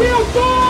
Silva!